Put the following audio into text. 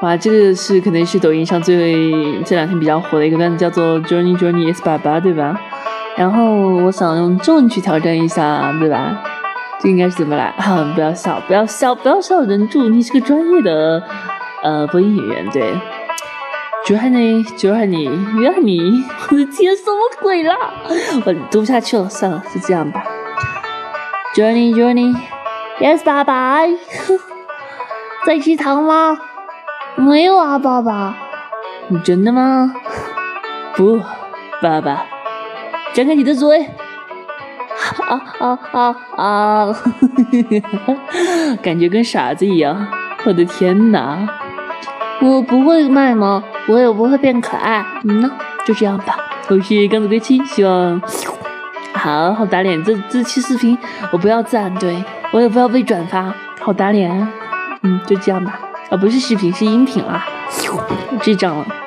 哇，这个是可能是抖音上最这两天比较火的一个段子，叫做 Journey Journey is 爸爸，对吧？然后我想用中文去挑战一下，对吧？这应该是怎么来？哈，不要笑，不要笑，不要笑，忍住，你是个专业的呃播音演员，对。Journey Journey Journey，我的天，什么鬼啦？我读不下去了，算了，就这样吧。Journey Journey yes 爸 爸，在吃糖吗？没有啊，爸爸。真的吗？不，爸爸。张开你的嘴！啊啊啊啊！感觉跟傻子一样。我的天哪！我不会卖萌？我也不会变可爱。嗯呢，就这样吧。我是刚子归期，希望好好打脸。这这期视频我不要赞，对我也不要被转发，好打脸。嗯，就这样吧。啊，不是视频，是音频啊。智障了。